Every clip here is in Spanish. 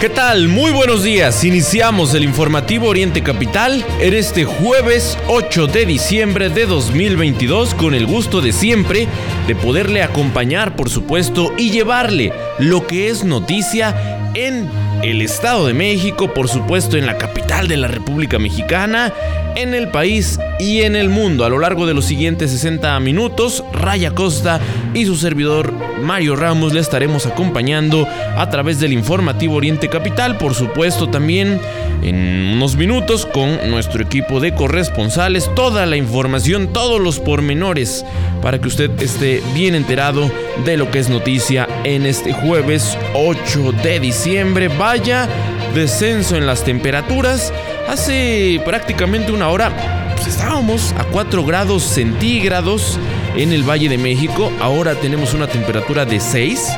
¿Qué tal? Muy buenos días. Iniciamos el informativo Oriente Capital en este jueves 8 de diciembre de 2022 con el gusto de siempre de poderle acompañar, por supuesto, y llevarle lo que es noticia en el Estado de México, por supuesto en la capital de la República Mexicana, en el país y en el mundo. A lo largo de los siguientes 60 minutos, Raya Costa y su servidor Mario Ramos le estaremos acompañando a través del informativo Oriente Capital, por supuesto también en unos minutos con nuestro equipo de corresponsales, toda la información, todos los pormenores para que usted esté bien enterado de lo que es noticia en este jueves 8 de diciembre. Vaya descenso en las temperaturas. Hace prácticamente una hora pues, estábamos a 4 grados centígrados en el Valle de México. Ahora tenemos una temperatura de 6.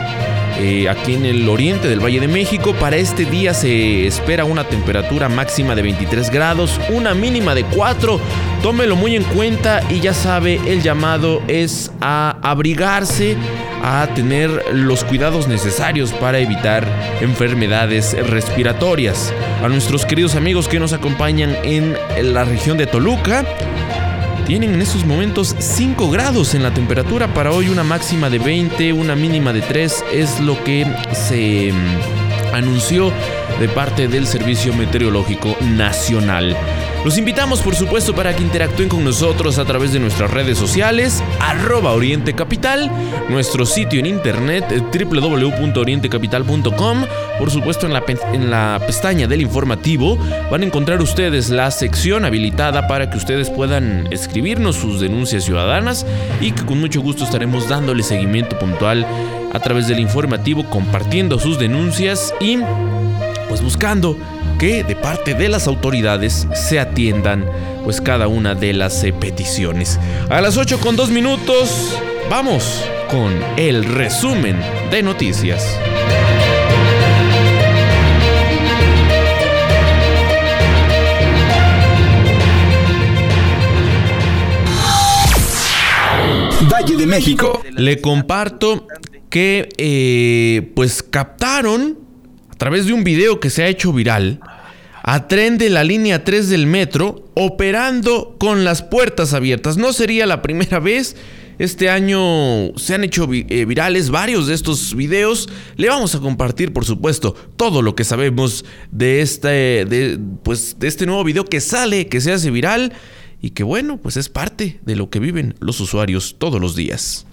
Eh, aquí en el oriente del Valle de México. Para este día se espera una temperatura máxima de 23 grados, una mínima de 4. Tómelo muy en cuenta y ya sabe, el llamado es a abrigarse, a tener los cuidados necesarios para evitar enfermedades respiratorias. A nuestros queridos amigos que nos acompañan en la región de Toluca, tienen en estos momentos 5 grados en la temperatura. Para hoy una máxima de 20, una mínima de 3 es lo que se mm, anunció de parte del Servicio Meteorológico Nacional. Los invitamos por supuesto para que interactúen con nosotros a través de nuestras redes sociales, arroba Oriente Capital, nuestro sitio en internet www.orientecapital.com, por supuesto en la, en la pestaña del informativo van a encontrar ustedes la sección habilitada para que ustedes puedan escribirnos sus denuncias ciudadanas y que con mucho gusto estaremos dándole seguimiento puntual a través del informativo, compartiendo sus denuncias y pues buscando que de parte de las autoridades se atiendan pues cada una de las eh, peticiones. A las 8 con 2 minutos vamos con el resumen de noticias. Valle de México. Le comparto que eh, pues captaron a través de un video que se ha hecho viral a tren de la línea 3 del metro operando con las puertas abiertas. No sería la primera vez. Este año se han hecho eh, virales varios de estos videos. Le vamos a compartir, por supuesto, todo lo que sabemos de este, de, pues, de este nuevo video que sale, que se hace viral y que bueno, pues es parte de lo que viven los usuarios todos los días.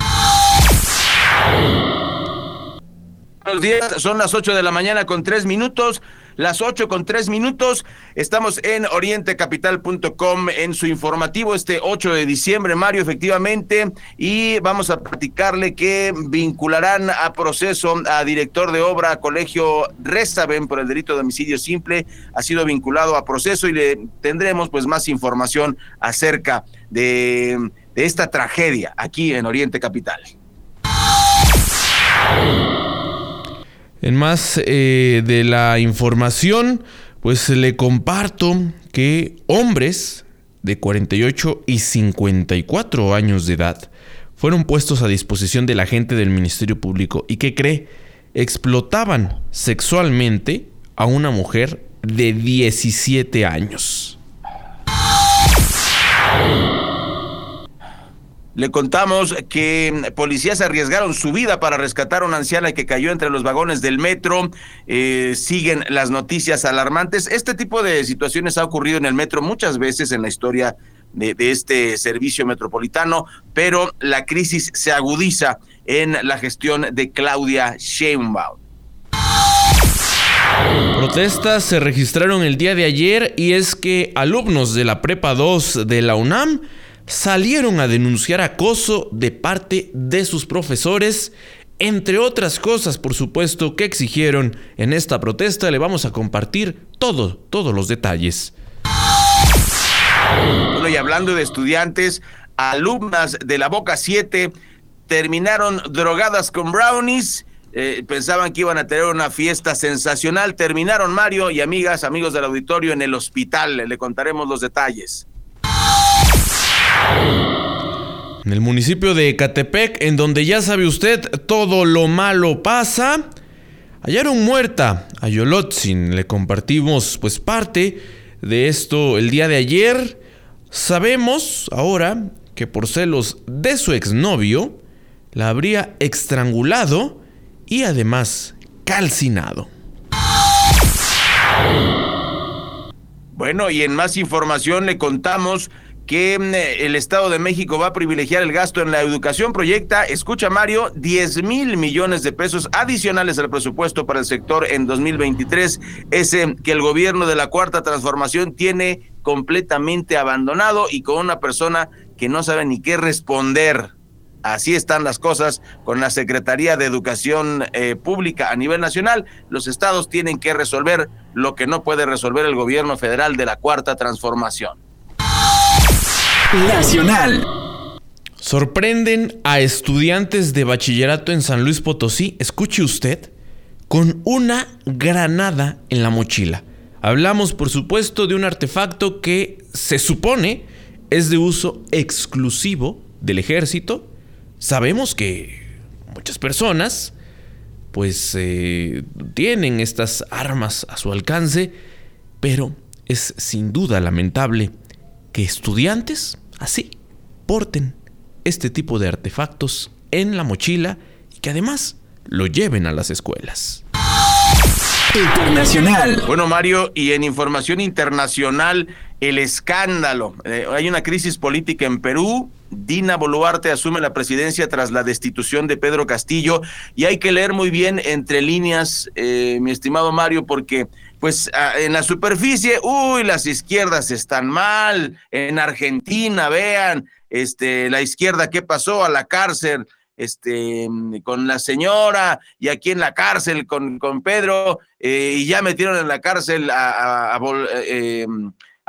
Días, son las 8 de la mañana con 3 minutos las 8 con 3 minutos. Estamos en orientecapital.com en su informativo este 8 de diciembre, Mario, efectivamente, y vamos a platicarle que vincularán a proceso a director de obra Colegio Restaben por el delito de homicidio simple. Ha sido vinculado a proceso y le tendremos pues más información acerca de, de esta tragedia aquí en Oriente Capital. En más eh, de la información, pues le comparto que hombres de 48 y 54 años de edad fueron puestos a disposición de la gente del Ministerio Público y que cree explotaban sexualmente a una mujer de 17 años. Le contamos que policías arriesgaron su vida para rescatar a una anciana que cayó entre los vagones del metro. Eh, siguen las noticias alarmantes. Este tipo de situaciones ha ocurrido en el metro muchas veces en la historia de, de este servicio metropolitano, pero la crisis se agudiza en la gestión de Claudia Sheinbaum. Protestas se registraron el día de ayer y es que alumnos de la Prepa 2 de la UNAM salieron a denunciar acoso de parte de sus profesores entre otras cosas, por supuesto, que exigieron en esta protesta. Le vamos a compartir todo, todos los detalles. Bueno, hablando de estudiantes, alumnas de la Boca 7 terminaron drogadas con brownies. Eh, pensaban que iban a tener una fiesta sensacional. Terminaron Mario y amigas, amigos del auditorio en el hospital. Le contaremos los detalles. En el municipio de Catepec, en donde ya sabe usted, todo lo malo pasa, hallaron muerta a Yolotzin. Le compartimos pues parte de esto el día de ayer. Sabemos ahora que por celos de su exnovio, la habría estrangulado y además calcinado. Bueno, y en más información le contamos que mm, el Estado de México va a privilegiar el gasto en la educación. Proyecta, escucha Mario, 10 mil millones de pesos adicionales al presupuesto para el sector en 2023, ese que el gobierno de la Cuarta Transformación tiene completamente abandonado y con una persona que no sabe ni qué responder. Así están las cosas con la Secretaría de Educación eh, Pública a nivel nacional. Los estados tienen que resolver lo que no puede resolver el gobierno federal de la Cuarta Transformación. Nacional. Sorprenden a estudiantes de bachillerato en San Luis Potosí, escuche usted, con una granada en la mochila. Hablamos, por supuesto, de un artefacto que se supone es de uso exclusivo del ejército. Sabemos que muchas personas pues eh, tienen estas armas a su alcance, pero es sin duda lamentable que estudiantes así porten este tipo de artefactos en la mochila y que además lo lleven a las escuelas. Internacional. Bueno, Mario, y en información internacional, el escándalo. Eh, hay una crisis política en Perú. Dina Boluarte asume la presidencia tras la destitución de Pedro Castillo y hay que leer muy bien entre líneas, eh, mi estimado Mario, porque pues en la superficie, uy, las izquierdas están mal, en Argentina, vean, este, la izquierda, ¿qué pasó? A la cárcel, este, con la señora, y aquí en la cárcel con, con Pedro, eh, y ya metieron en la cárcel a, eh,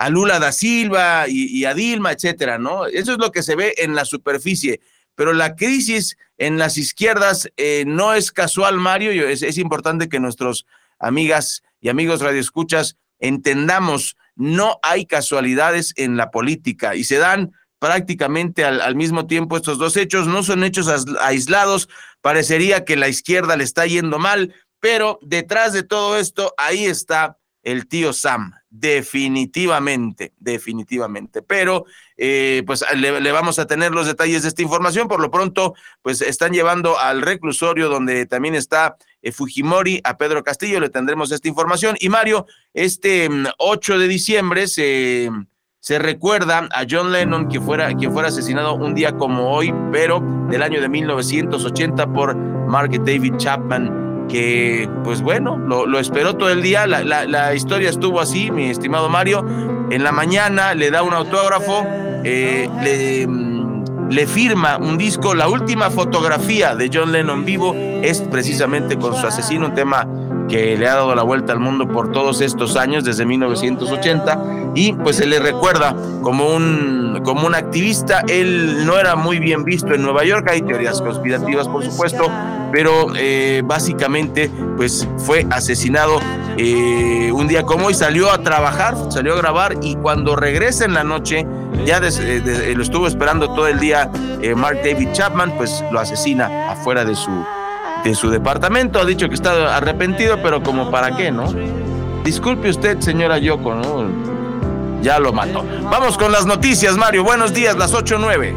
Lula da Silva y, a Dilma, etcétera, ¿no? Eso es lo que se ve en la superficie. Pero la crisis en las izquierdas eh, no es casual, Mario, es importante que nuestros amigas y amigos radioescuchas, entendamos, no hay casualidades en la política y se dan prácticamente al, mismo tiempo estos dos hechos, no son hechos aislados, parecería que la izquierda le está yendo mal, pero detrás de todo esto, ahí está el tío Sam, definitivamente, definitivamente. Pero eh, pues le, vamos a tener los detalles de esta información. Por lo pronto, pues están llevando al reclusorio donde también está eh, Fujimori a Pedro Castillo. Le tendremos esta información. Y Mario, este 8 mm, de diciembre se, se recuerda a John Lennon, que fuera, quien fuera asesinado un día como hoy, pero del año de 1980 por Mark David Chapman que pues bueno, lo, esperó todo el día, la, la, historia estuvo así, mi estimado Mario, en la mañana le da un autógrafo, eh, le, mm, le firma un disco, la última fotografía de John Lennon vivo es precisamente con su asesino, un tema que le ha dado la vuelta al mundo por todos estos años, desde 1980, y pues se le recuerda como un, como un activista. Él no era muy bien visto en Nueva York, hay teorías conspirativas, por supuesto, pero eh, básicamente pues fue asesinado eh, un día como hoy, salió a trabajar, salió a grabar y cuando regresa en la noche, ya eh, lo estuvo esperando todo el día Mark David Chapman, pues lo asesina afuera de su de su departamento. Ha dicho que está arrepentido, pero como para qué, ¿no? Disculpe usted, señora Yoko, ¿no? Ya lo mató. Vamos con las noticias, Mario. Buenos días, las 8.09.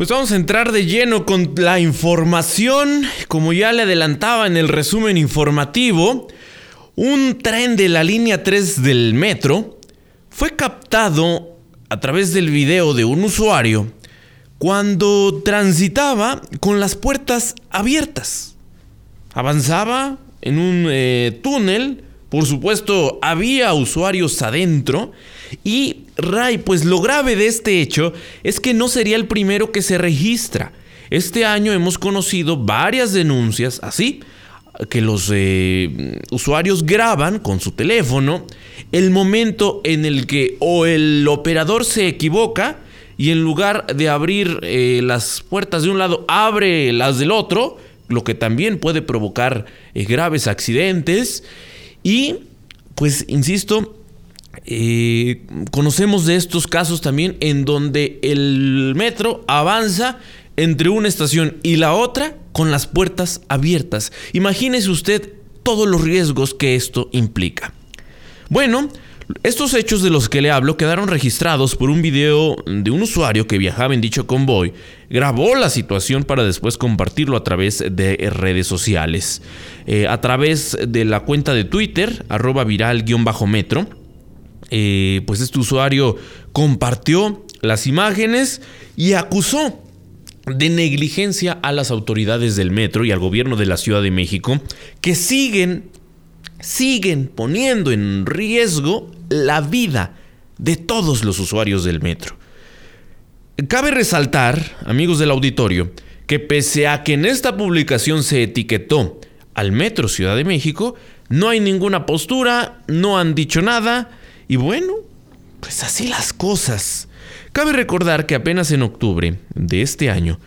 Pues vamos a entrar de lleno con la información. Como ya le adelantaba en el resumen informativo, un tren de la línea 3 del metro fue captado a través del video de un usuario cuando transitaba con las puertas abiertas. avanzaba en un eh, túnel. Por supuesto, había usuarios adentro. Y Ray, pues lo grave de este hecho es que no sería el primero que se registra. Este año hemos conocido varias denuncias así, que los eh, usuarios graban con su teléfono el momento en el que o el operador se equivoca y en lugar de abrir eh, las puertas de un lado, abre las del otro, lo que también puede provocar eh, graves accidentes. Y, pues, insisto, eh, conocemos de estos casos también en donde el metro avanza entre una estación y la otra con las puertas abiertas. Imagínese usted todos los riesgos que esto implica. Bueno, estos hechos de los que le hablo quedaron registrados por un video de un usuario que viajaba en dicho convoy, grabó la situación para después compartirlo a través de redes sociales. Eh, a través de la cuenta de Twitter, arroba viral-metro, eh, pues este usuario compartió las imágenes y acusó de negligencia a las autoridades del metro y al gobierno de la Ciudad de México que siguen siguen poniendo en riesgo la vida de todos los usuarios del metro. Cabe resaltar, amigos del auditorio, que pese a que en esta publicación se etiquetó al Metro Ciudad de México, no hay ninguna postura, no han dicho nada y bueno, pues así las cosas. Cabe recordar que apenas en octubre de este año,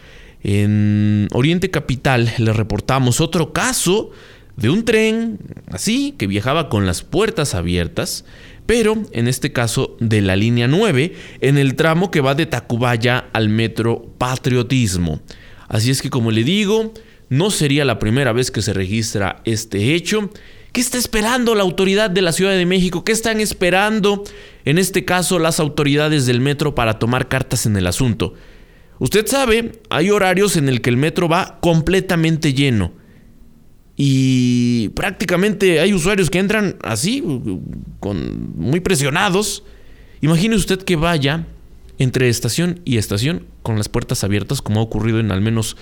en Oriente Capital le reportamos otro caso de un tren así que viajaba con las puertas abiertas, pero en este caso de la línea 9, en el tramo que va de Tacubaya al metro Patriotismo. Así es que como le digo, no sería la primera vez que se registra este hecho. ¿Qué está esperando la autoridad de la Ciudad de México? ¿Qué están esperando en este caso las autoridades del metro para tomar cartas en el asunto? Usted sabe, hay horarios en el que el metro va completamente lleno y prácticamente hay usuarios que entran así, con, muy presionados. Imagine usted que vaya entre estación y estación con las puertas abiertas, como ha ocurrido en al menos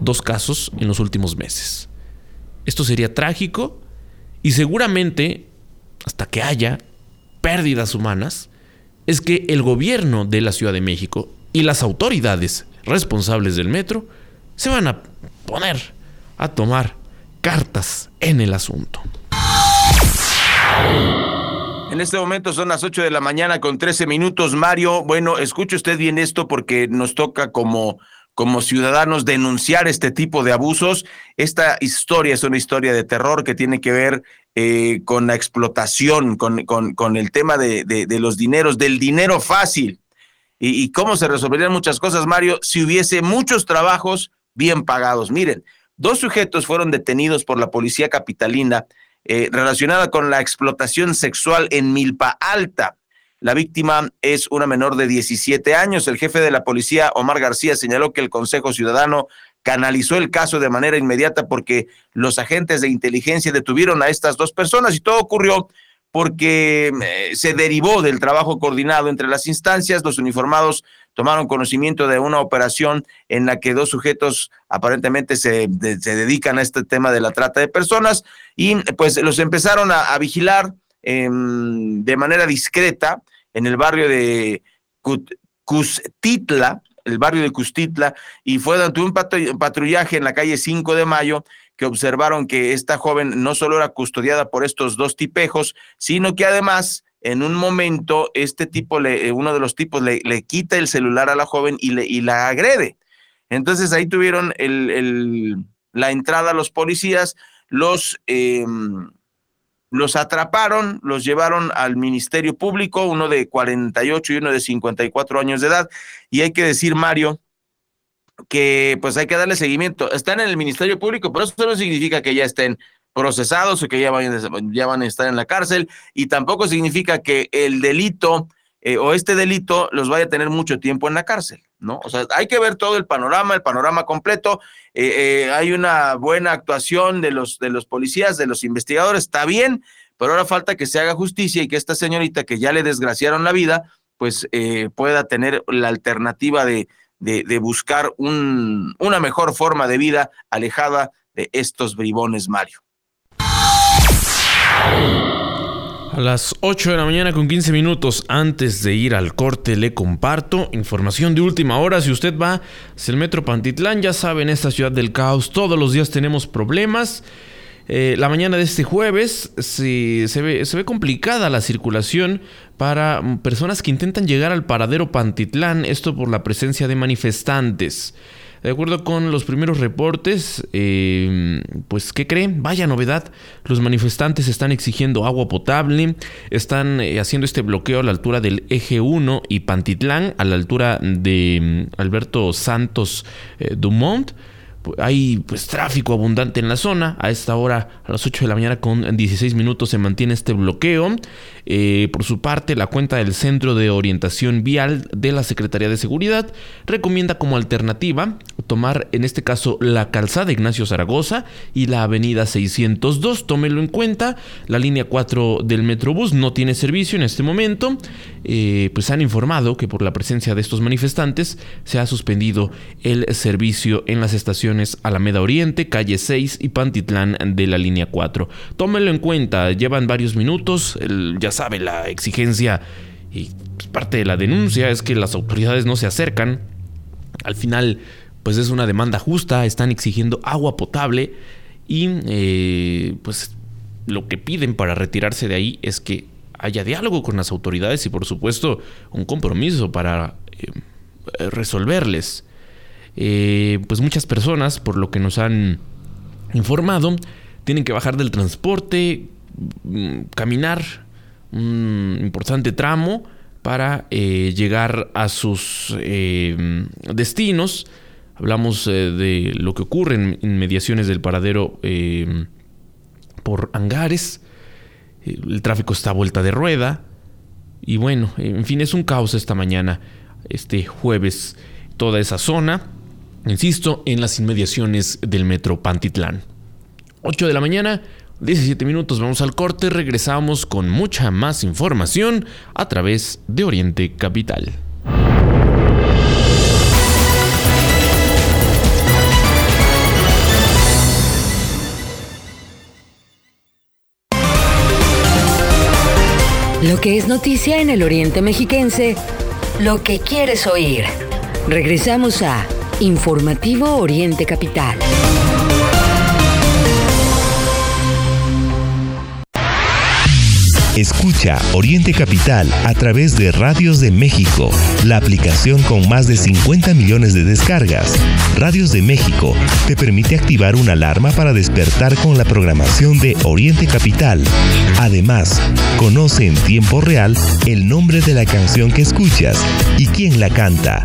dos casos en los últimos meses. Esto sería trágico y seguramente, hasta que haya pérdidas humanas, es que el gobierno de la Ciudad de México y las autoridades responsables del metro se van a poner a tomar cartas en el asunto. En este momento son las 8 de la mañana con 13 minutos. Mario, bueno, escuche usted bien esto porque nos toca como, como ciudadanos denunciar este tipo de abusos. Esta historia es una historia de terror que tiene que ver eh, con la explotación, con, con, el tema de, de, los dineros, del dinero fácil. Y, y cómo se resolverían muchas cosas, Mario, si hubiese muchos trabajos bien pagados. Miren, Dos sujetos fueron detenidos por la policía capitalina eh, relacionada con la explotación sexual en Milpa Alta. La víctima es una menor de 17 años. El jefe de la policía, Omar García, señaló que el Consejo Ciudadano canalizó el caso de manera inmediata porque los agentes de inteligencia detuvieron a estas dos personas y todo ocurrió porque eh, se derivó del trabajo coordinado entre las instancias. Los uniformados tomaron conocimiento de una operación en la que dos sujetos aparentemente se, se dedican a este tema de la trata de personas y pues los empezaron a, vigilar em, de manera discreta en el barrio de Custitla, el barrio de Custitla, y fue durante un patrullaje en la calle 5 de Mayo que observaron que esta joven no solo era custodiada por estos dos tipejos, sino que además en un momento este tipo, le, eh, uno de los tipos le, le, quita el celular a la joven y, le, y la agrede. Entonces ahí tuvieron el, el, la entrada los policías, los, eh, los atraparon, los llevaron al Ministerio Público, uno de 48 y uno de 54 años de edad. Y hay que decir, Mario, que pues hay que darle seguimiento. Están en el Ministerio Público, pero eso no significa que ya estén procesados o que ya, van a estar en la cárcel y tampoco significa que el delito eh, o este delito los vaya a tener mucho tiempo en la cárcel, ¿no? O sea, hay que ver todo el panorama, el panorama completo. Eh, eh, hay una buena actuación de los, de los policías, de los investigadores, está bien, pero ahora falta que se haga justicia y que esta señorita que ya le desgraciaron la vida, pues pueda tener la alternativa de, de, buscar un, una mejor forma de vida alejada de estos bribones, Mario. A las 8 de la mañana con 15 minutos antes de ir al corte le comparto información de última hora. Si usted va hacia el Metro Pantitlán, ya sabe, en esta ciudad del caos todos los días tenemos problemas. Eh, la mañana de este jueves se, ve, se ve complicada la circulación para personas que intentan llegar al paradero Pantitlán, esto por la presencia de manifestantes. De acuerdo con los primeros reportes, eh, pues ¿qué creen? Vaya novedad, los manifestantes están exigiendo agua potable, están eh, haciendo este bloqueo a la altura del eje 1 y Pantitlán, a la altura de mm, Alberto Santos eh, Dumont hay pues tráfico abundante en la zona. A esta hora, a las 8 de la mañana con 16 minutos, se mantiene este bloqueo. Eh, por su parte, la cuenta del Centro de Orientación Vial de la Secretaría de Seguridad recomienda como alternativa tomar en este caso la calzada Ignacio Zaragoza y la avenida 602. Tómelo en cuenta. La línea 4 del Metrobús no tiene servicio en este momento. Eh, pues han informado que por la presencia de estos manifestantes se ha suspendido el servicio en las estaciones Alameda Oriente, calle 6 y Pantitlán de la línea 4. Tómelo en cuenta, llevan varios minutos, ya sabe, la exigencia y pues, parte de la denuncia es que las autoridades no se acercan. Al final, pues es una demanda justa, están exigiendo agua potable y eh, pues lo que piden para retirarse de ahí es que haya diálogo con las autoridades y por supuesto un compromiso para eh, resolverles. Eh, pues muchas personas, por lo que nos han informado, tienen que bajar del transporte, mm, caminar un importante tramo para eh, llegar a sus destinos. Hablamos de lo que ocurre en inmediaciones del paradero por hangares el tráfico está a vuelta de rueda. Y bueno, en fin, es un caos esta mañana, este jueves, toda esa zona, insisto, en las inmediaciones del metro Pantitlán. 8 de la mañana, 17 minutos, vamos al corte, regresamos con mucha más información a través de Oriente Capital. Lo que es noticia en el Oriente Mexiquense, lo que quieres oír. Regresamos a Informativo Oriente Capital. Escucha Oriente Capital a través de Radios de México, la aplicación con más de 50 millones de descargas. Radios de México te permite activar una alarma para despertar con la programación de Oriente Capital. Además, conoce en tiempo real el nombre de la canción que escuchas y quién la canta.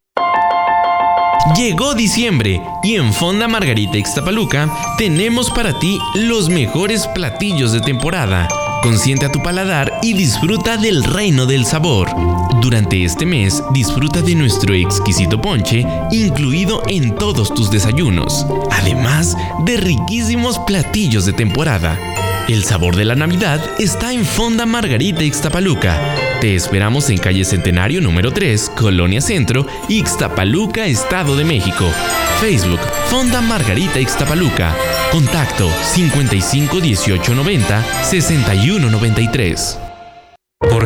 Llegó diciembre y en Fonda Margarita Ixtapaluca tenemos para ti los mejores platillos de temporada Consiente a tu paladar y disfruta del reino del sabor. Durante este mes, disfruta de nuestro exquisito ponche, incluido en todos tus desayunos, además de riquísimos platillos de temporada. El sabor de la Navidad está en Fonda Margarita Ixtapaluca. Te esperamos en calle Centenario número 3, Colonia Centro, Ixtapaluca, Estado de México. Facebook, Fonda Margarita Ixtapaluca. Contacto 55 18 90 61 93.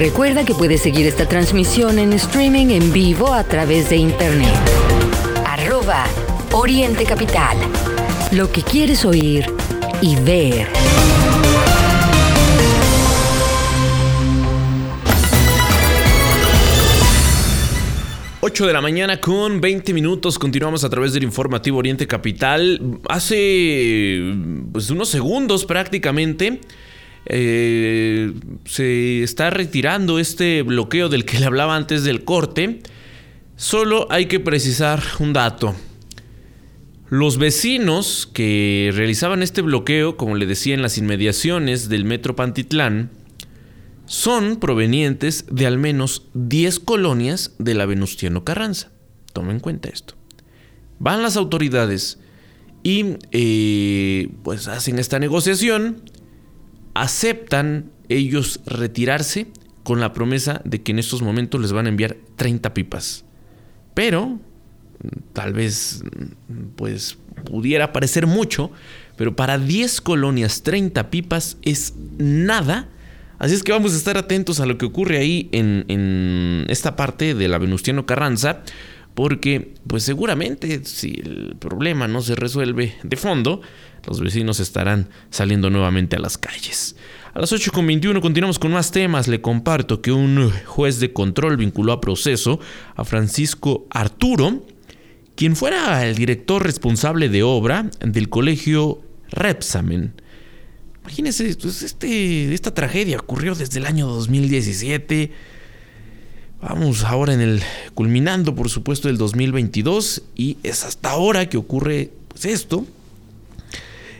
Recuerda que puedes seguir esta transmisión en streaming en vivo a través de internet. Arroba Oriente Capital. Lo que quieres oír y ver. 8 de la mañana con 20 minutos. Continuamos a través del informativo Oriente Capital. Hace pues, unos segundos prácticamente eh, se está retirando este bloqueo del que le hablaba antes del corte. Solo hay que precisar un dato. Los vecinos que realizaban este bloqueo, como le decía, en las inmediaciones del Metro Pantitlán, son provenientes de al menos 10 colonias de la Venustiano Carranza. Tomen en cuenta esto. Van las autoridades y eh, pues hacen esta negociación, aceptan ellos retirarse con la promesa de que en estos momentos les van a enviar 30 pipas. Pero tal vez pues pudiera parecer mucho, pero para 10 colonias 30 pipas es nada Así es que vamos a estar atentos a lo que ocurre ahí en, esta parte de la Venustiano Carranza, porque pues seguramente si el problema no se resuelve de fondo, los vecinos estarán saliendo nuevamente a las calles. A las 8.21 continuamos con más temas. Le comparto que un juez de control vinculó a proceso a Francisco Arturo, quien fuera el director responsable de obra del colegio Repsamen Imagínense, pues este, esta tragedia ocurrió desde el año 2017. Vamos ahora en el culminando, por supuesto, el 2022 y es hasta ahora que ocurre pues, esto.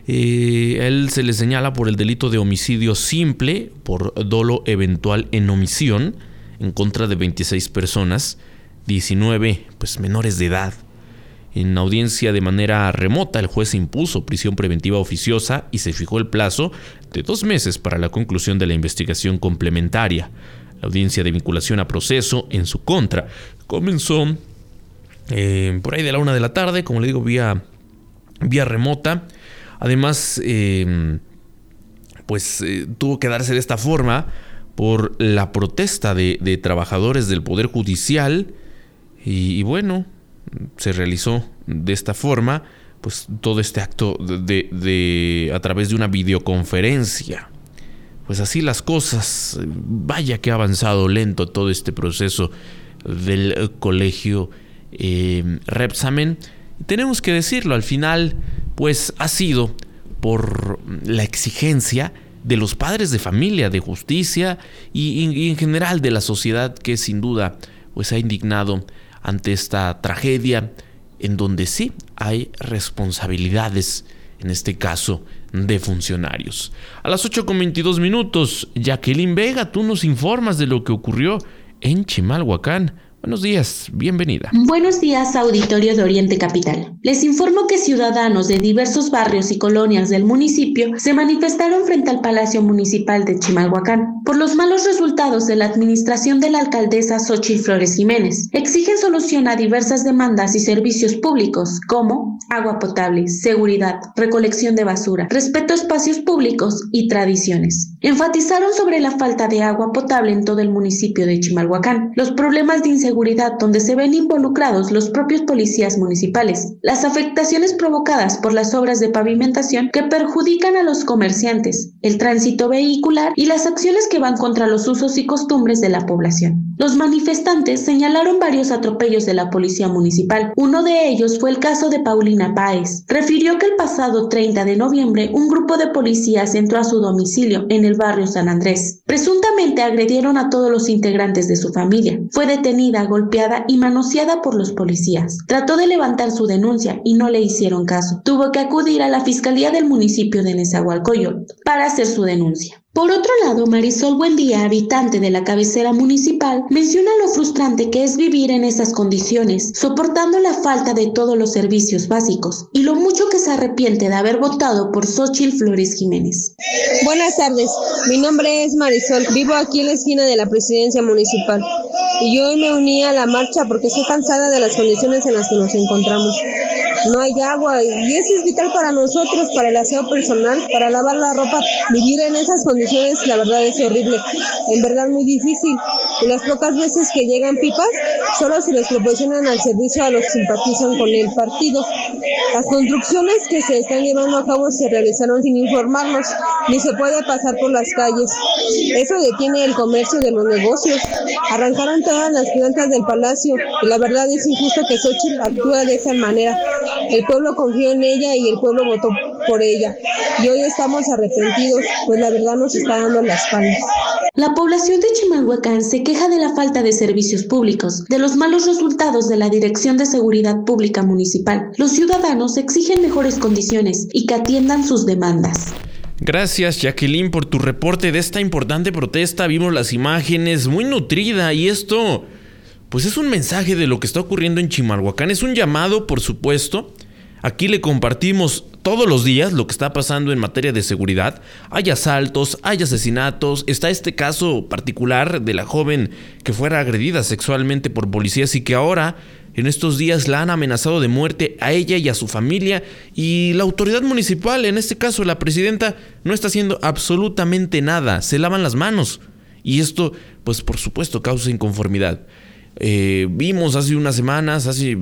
Eh, él se le señala por el delito de homicidio simple, por dolo eventual en omisión, en contra de 26 personas, 19 pues menores de edad. En audiencia de manera remota, el juez impuso prisión preventiva oficiosa y se fijó el plazo de dos meses para la conclusión de la investigación complementaria. La audiencia de vinculación a proceso en su contra comenzó eh, por ahí de la una de la tarde, como le digo, vía, vía remota. Además, eh, pues eh, tuvo que darse de esta forma por la protesta de, trabajadores del Poder Judicial. y bueno, se realizó de esta forma, pues todo este acto de, a través de una videoconferencia. Pues así las cosas, vaya que ha avanzado lento todo este proceso del colegio eh, Repsamen. tenemos que decirlo, al final, pues ha sido por la exigencia de los padres de familia, de justicia y, y en general de la sociedad que sin duda pues ha indignado ante esta tragedia en donde sí hay responsabilidades, en este caso de funcionarios. A las 8.22 minutos, Jacqueline Vega, tú nos informas de lo que ocurrió en Chimalhuacán. Buenos días, bienvenida. Buenos días, auditorio de Oriente Capital. Les informo que ciudadanos de diversos barrios y colonias del municipio se manifestaron frente al Palacio Municipal de Chimalhuacán por los malos resultados de la administración de la alcaldesa Xochitl Flores Jiménez. Exigen solución a diversas demandas y servicios públicos como agua potable, seguridad, recolección de basura, respeto a espacios públicos y tradiciones. Enfatizaron sobre la falta de agua potable en todo el municipio de Chimalhuacán, los problemas de inseguridad seguridad donde se ven involucrados los propios policías municipales, las afectaciones provocadas por las obras de pavimentación que perjudican a los comerciantes, el tránsito vehicular y las acciones que van contra los usos y costumbres de la población. Los manifestantes señalaron varios atropellos de la policía municipal. Uno de ellos fue el caso de Paulina Páez. Refirió que el pasado 30 de noviembre un grupo de policías entró a su domicilio en el barrio San Andrés. Presuntamente agredieron a todos los integrantes de su familia. Fue detenida golpeada y manoseada por los policías. Trató de levantar su denuncia y no le hicieron caso. Tuvo que acudir a la Fiscalía del municipio de Nezahualcóyotl para hacer su denuncia. Por otro lado, Marisol Buendía, habitante de la cabecera municipal, menciona lo frustrante que es vivir en esas condiciones, soportando la falta de todos los servicios básicos y lo mucho que se arrepiente de haber votado por Xochitl Flores Jiménez. Buenas tardes, mi nombre es Marisol, vivo aquí en la esquina de la presidencia municipal y yo hoy me uní a la marcha porque estoy cansada de las condiciones en las que nos encontramos. No hay agua y eso es vital para nosotros, para el aseo personal, para lavar la ropa. Vivir en esas condiciones, la verdad es horrible, en verdad muy difícil. Las pocas veces que llegan pipas, solo se les proporcionan al servicio a los que simpatizan con el partido. Las construcciones que se están llevando a cabo se realizaron sin informarnos, ni se puede pasar por las calles. Eso detiene el comercio de los negocios. Arrancaron todas las plantas del palacio y la verdad es injusto que Xochitl actúe de esa manera. El pueblo confió en ella y el pueblo votó por ella. Y hoy estamos arrepentidos, pues la verdad nos está dando la espalda. La población de Chimalhuacán se queja de la falta de servicios públicos, de los malos resultados de la Dirección de Seguridad Pública Municipal. Los ciudadanos exigen mejores condiciones y que atiendan sus demandas. Gracias Jacqueline por tu reporte de esta importante protesta. Vimos las imágenes muy nutrida y esto pues es un mensaje de lo que está ocurriendo en Chimalhuacán. Es un llamado, por supuesto. Aquí le compartimos todos los días lo que está pasando en materia de seguridad. Hay asaltos, hay asesinatos. Está este caso particular de la joven que fuera agredida sexualmente por policías y que ahora en estos días la han amenazado de muerte a ella y a su familia y la autoridad municipal, en este caso la presidenta, no está haciendo absolutamente nada, se lavan las manos. Y esto, pues por supuesto, causa inconformidad. Eh, vimos hace unas semanas, hace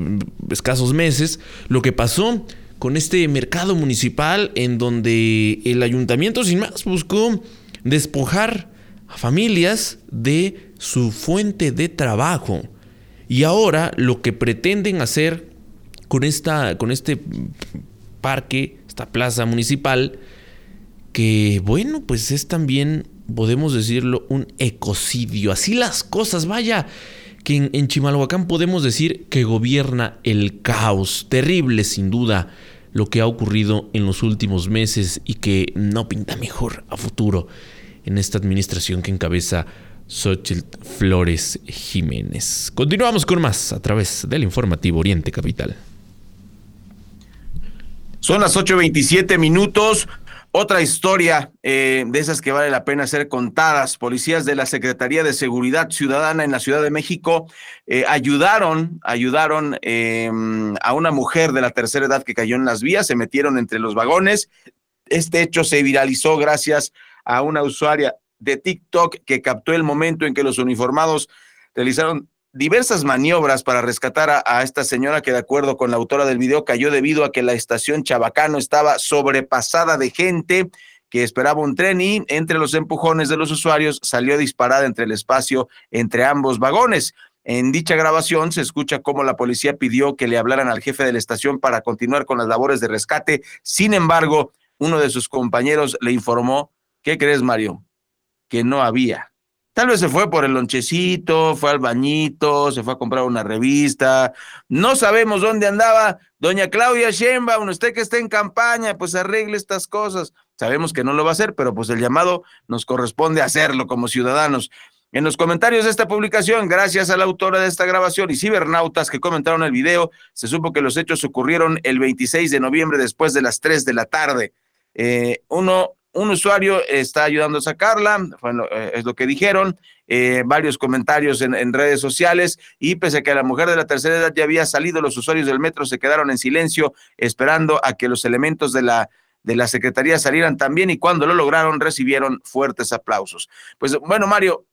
escasos meses, lo que pasó con este mercado municipal en donde el ayuntamiento sin más buscó despojar a familias de su fuente de trabajo. Y ahora lo que pretenden hacer con, esta, con este parque, esta plaza municipal, que bueno, pues es también, podemos decirlo, un ecocidio. Así las cosas, vaya, que en, en Chimalhuacán podemos decir que gobierna el caos. Terrible, sin duda, lo que ha ocurrido en los últimos meses y que no pinta mejor a futuro en esta administración que encabeza Xochitl Flores Jiménez. Continuamos con más a través del informativo Oriente Capital. Son las 8.27 minutos. Otra historia eh, de esas que vale la pena ser contadas. Policías de la Secretaría de Seguridad Ciudadana en la Ciudad de México eh, ayudaron, ayudaron eh, a una mujer de la tercera edad que cayó en las vías, se metieron entre los vagones. Este hecho se viralizó gracias a una usuaria de TikTok que captó el momento en que los uniformados realizaron diversas maniobras para rescatar a, esta señora que de acuerdo con la autora del video cayó debido a que la estación Chabacano estaba sobrepasada de gente que esperaba un tren y entre los empujones de los usuarios salió disparada entre el espacio entre ambos vagones. En dicha grabación se escucha cómo la policía pidió que le hablaran al jefe de la estación para continuar con las labores de rescate. Sin embargo, uno de sus compañeros le informó, ¿qué crees, Mario? que no había. Tal vez se fue por el lonchecito, fue al bañito, se fue a comprar una revista. No sabemos dónde andaba. Doña Claudia Sheinbaum, usted que está en campaña, pues arregle estas cosas. Sabemos que no lo va a hacer, pero pues el llamado nos corresponde hacerlo como ciudadanos. En los comentarios de esta publicación, gracias a la autora de esta grabación y cibernautas que comentaron el video, se supo que los hechos ocurrieron el 26 de noviembre después de las 3 de la tarde. Eh, uno un usuario está ayudando a sacarla, eh, es lo que dijeron, eh, varios comentarios en, redes sociales y pese a que la mujer de la tercera edad ya había salido, los usuarios del metro se quedaron en silencio esperando a que los elementos de la de la Secretaría salieran también y cuando lo lograron recibieron fuertes aplausos. Pues bueno, Mario,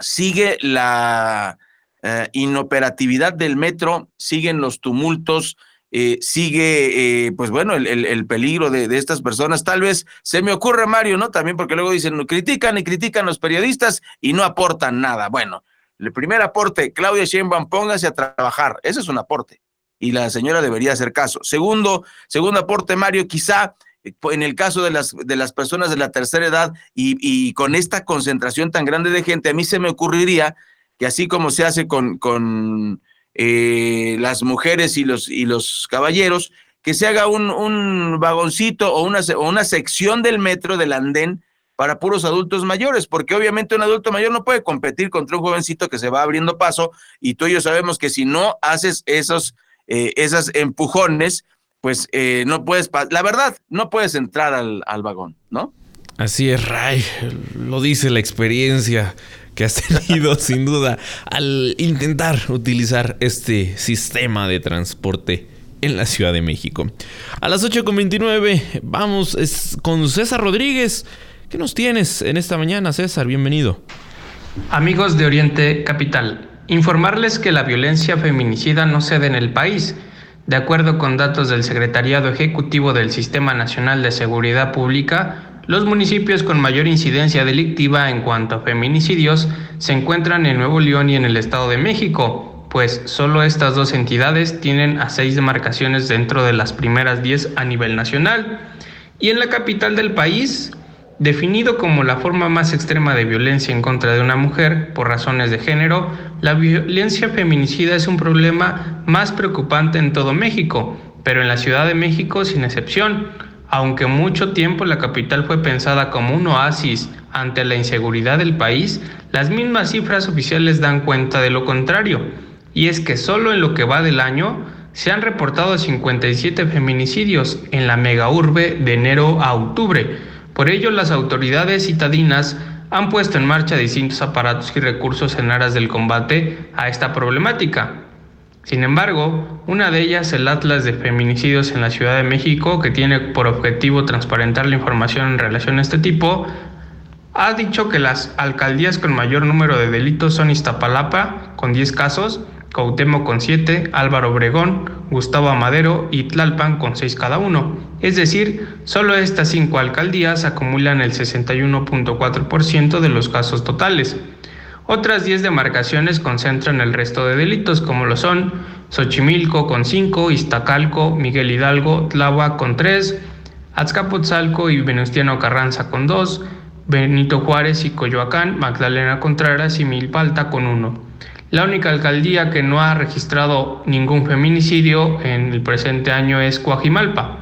sigue la eh, inoperatividad del metro, siguen los tumultos, eh, sigue, eh, pues bueno, el, peligro de, estas personas. Tal vez se me ocurre, Mario, ¿no? También porque luego dicen, critican y critican los periodistas y no aportan nada. Bueno, el primer aporte, Claudia Sheinbaum, póngase a trabajar. Ese es un aporte y la señora debería hacer caso. Segundo, segundo aporte, Mario, quizá eh, en el caso de las, de las personas de la tercera edad y, con esta concentración tan grande de gente, a mí se me ocurriría que así como se hace con eh, las mujeres y los, y los caballeros, que se haga un, un vagoncito o una, o una sección del metro del andén para puros adultos mayores, porque obviamente un adulto mayor no puede competir contra un jovencito que se va abriendo paso y tú y yo sabemos que si no haces esos, eh, empujones, pues eh, no puedes, la verdad, no puedes entrar al, al vagón, ¿no? Así es, Ray, lo dice la experiencia que has tenido sin duda al intentar utilizar este sistema de transporte en la Ciudad de México. A las 8.29 vamos con César Rodríguez. ¿Qué nos tienes en esta mañana, César? Bienvenido. Amigos de Oriente Capital, informarles que la violencia feminicida no cede en el país. De acuerdo con datos del Secretariado Ejecutivo del Sistema Nacional de Seguridad Pública, los municipios con mayor incidencia delictiva en cuanto a feminicidios se encuentran en Nuevo León y en el Estado de México, pues solo estas dos entidades tienen a seis demarcaciones dentro de las primeras diez a nivel nacional. Y en la capital del país, Definido como la forma más extrema de violencia en contra de una mujer por razones de género, la violencia feminicida es un problema más preocupante en todo México, pero en la Ciudad de México sin excepción. Aunque mucho tiempo la capital fue pensada como un oasis ante la inseguridad del país, las mismas cifras oficiales dan cuenta de lo contrario. Y es que solo en lo que va del año se han reportado 57 feminicidios en la megaurbe de enero a octubre, por ello, las autoridades citadinas han puesto en marcha distintos aparatos y recursos en aras del combate a esta problemática. Sin embargo, una de ellas, el Atlas de Feminicidios en la Ciudad de México, que tiene por objetivo transparentar la información en relación a este tipo, ha dicho que las alcaldías con mayor número de delitos son Iztapalapa, con 10 casos, Cautemo con 7, Álvaro Obregón, Gustavo Amadero y Tlalpan con 6 cada uno. Es decir, solo estas cinco alcaldías acumulan el 61.4% de los casos totales. Otras 10 demarcaciones concentran el resto de delitos, como lo son Xochimilco con 5, Iztacalco, Miguel Hidalgo, Tláhuac con 3, Azcapotzalco y Venustiano Carranza con 2, Benito Juárez y Coyoacán, Magdalena Contreras y Milpalta con 1. La única alcaldía que no ha registrado ningún feminicidio en el presente año es Coajimalpa.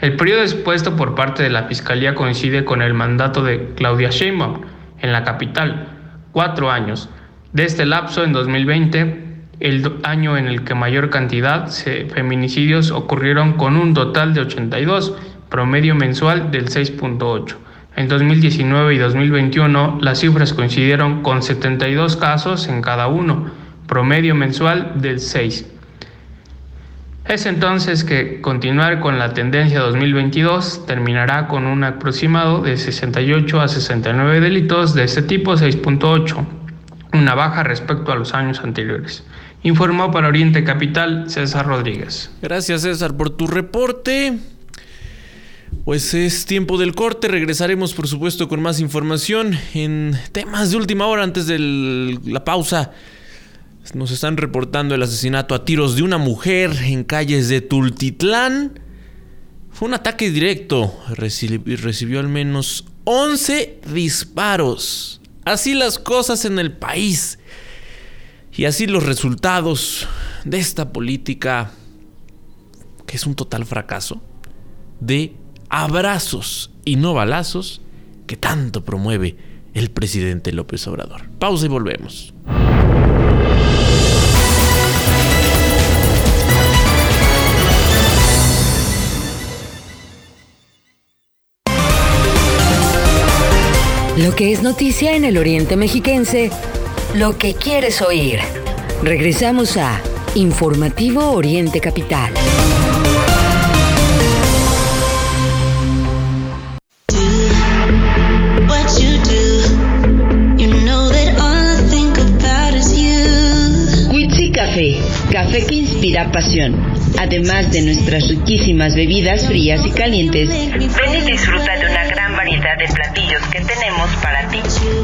El periodo expuesto por parte de la Fiscalía coincide con el mandato de Claudia Sheinbaum en la capital, cuatro años. De este lapso, en 2020, el año en el que mayor cantidad de feminicidios ocurrieron con un total de 82, promedio mensual del 6.8. En 2019 y 2021 las cifras coincidieron con 72 casos en cada uno, promedio mensual del 6. Es entonces que continuar con la tendencia 2022 terminará con un aproximado de 68 a 69 delitos de este tipo 6.8, una baja respecto a los años anteriores. Informó para Oriente Capital César Rodríguez. Gracias César por tu reporte. Pues es tiempo del corte, regresaremos por supuesto con más información en temas de última hora antes de la pausa. Nos están reportando el asesinato a tiros de una mujer en calles de Tultitlán. Fue un ataque directo, recibió al menos 11 disparos. Así las cosas en el país. Y así los resultados de esta política, que es un total fracaso, de abrazos y no balazos que tanto promueve el presidente López Obrador. Pausa y volvemos. Lo que es noticia en el Oriente Mexiquense, lo que quieres oír. Regresamos a Informativo Oriente Capital. café que inspira pasión. Además de nuestras riquísimas bebidas frías y calientes, ven y disfruta de una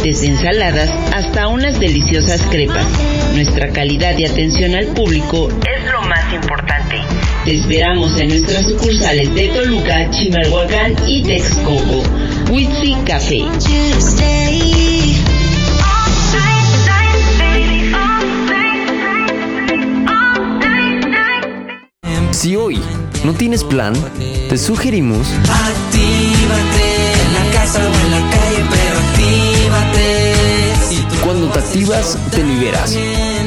Desde ensaladas hasta unas deliciosas crepas. Nuestra calidad y atención al público es lo más importante. Te esperamos en nuestras sucursales de Toluca, Chimalhuacán y Texcoco. Witsi Café. Si hoy no tienes plan, te sugerimos Actívate en la casa o en la actívate. Cuando te activas, te liberas.